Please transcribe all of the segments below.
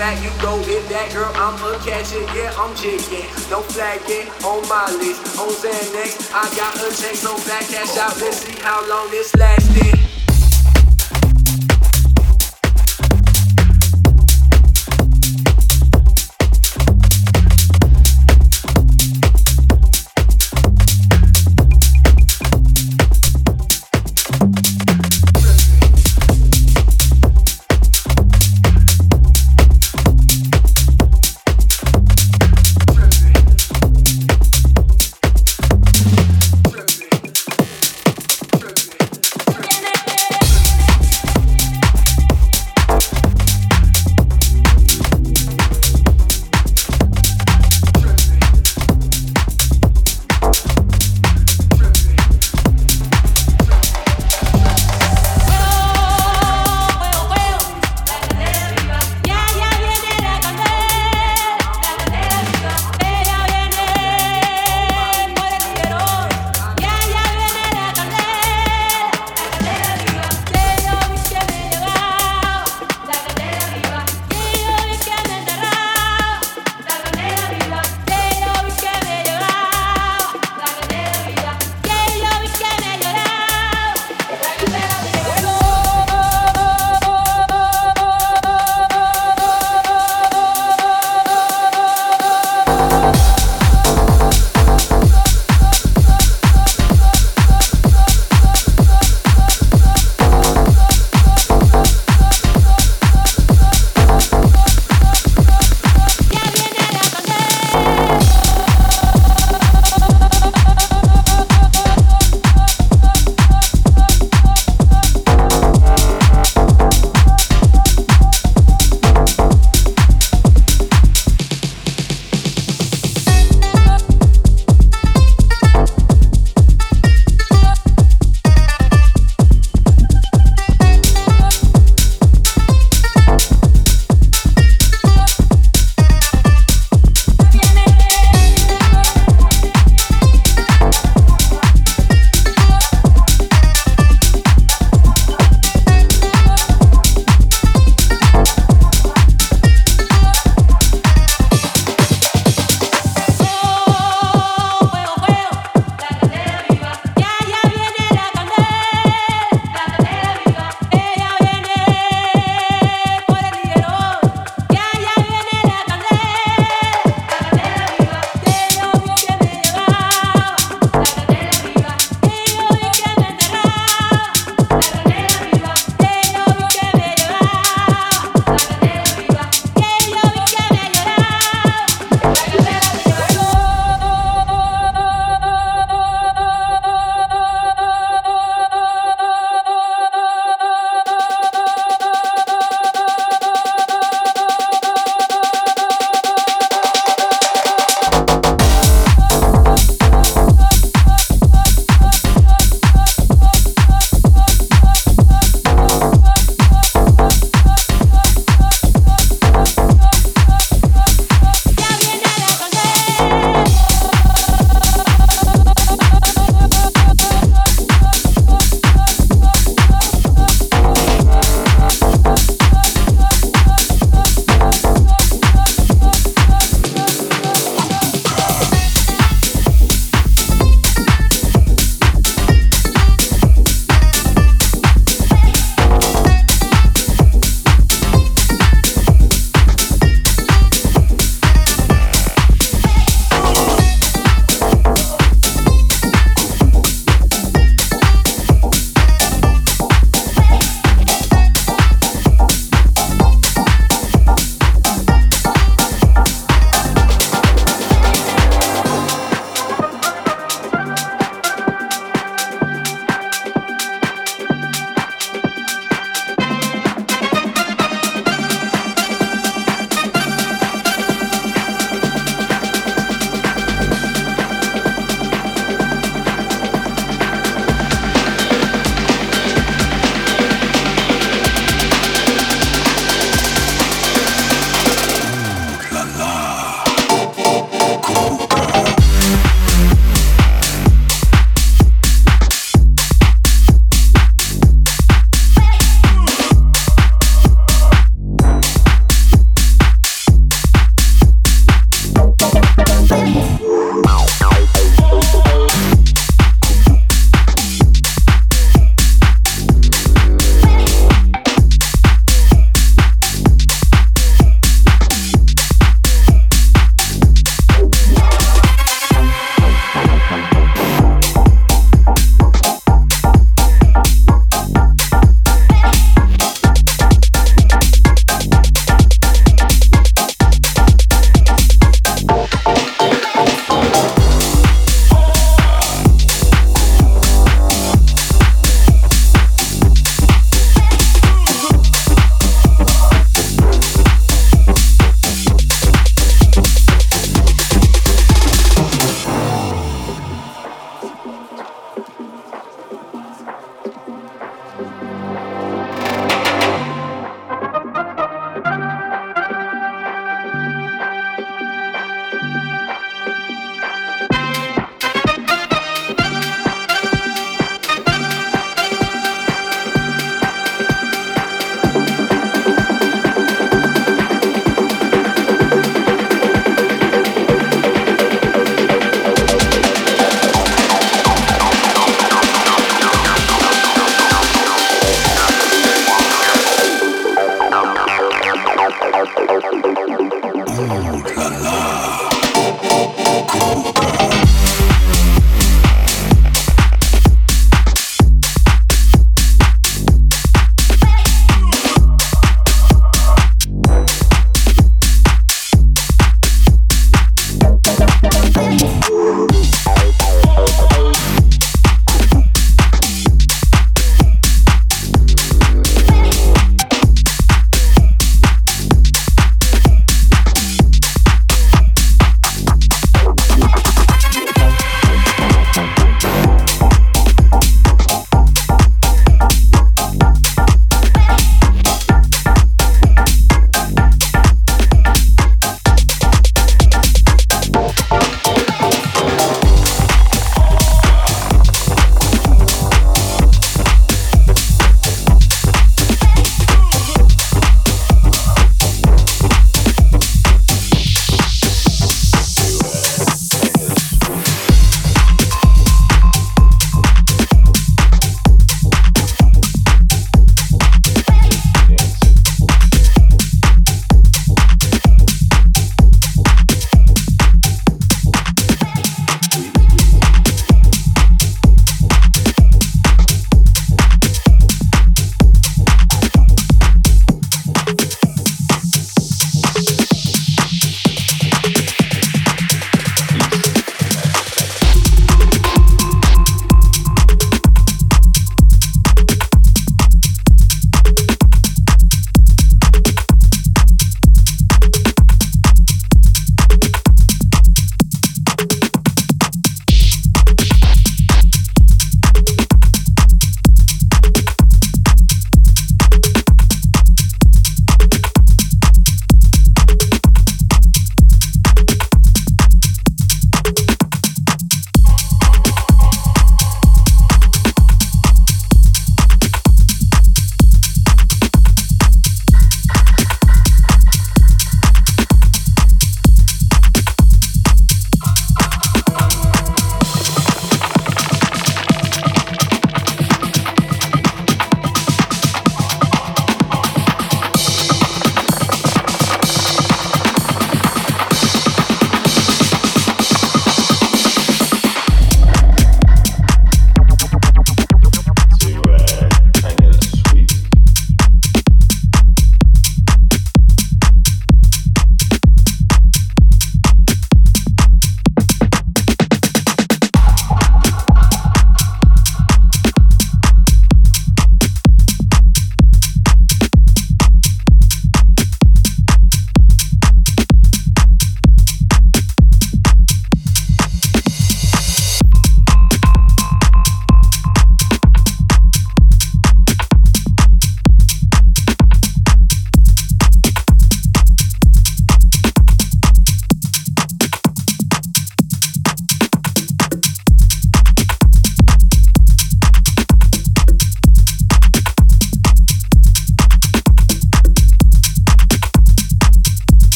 You go hit that girl, I'ma catch it, yeah, I'm jigging. No flagging on my list, on Xanax, I got her check so fat, cash out, let's see how long this lasting.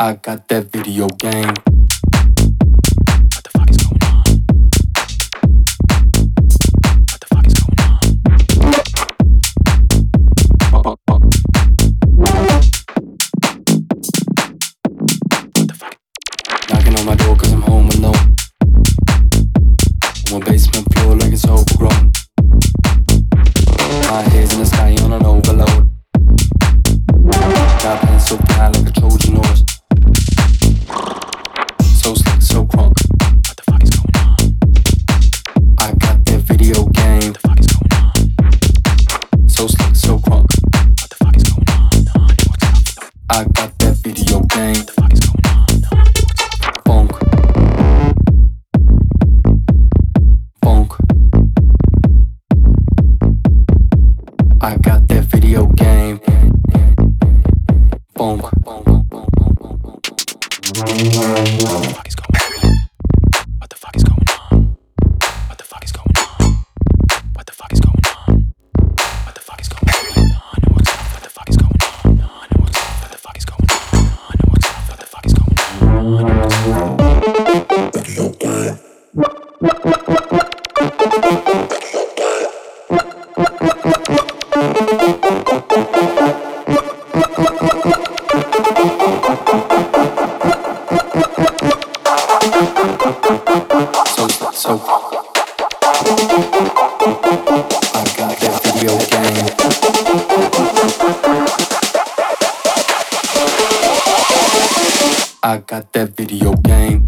I got that video game. on my door cause I'm home alone. On my basement floor like it's overgrown. So I got that video game. I got that video game.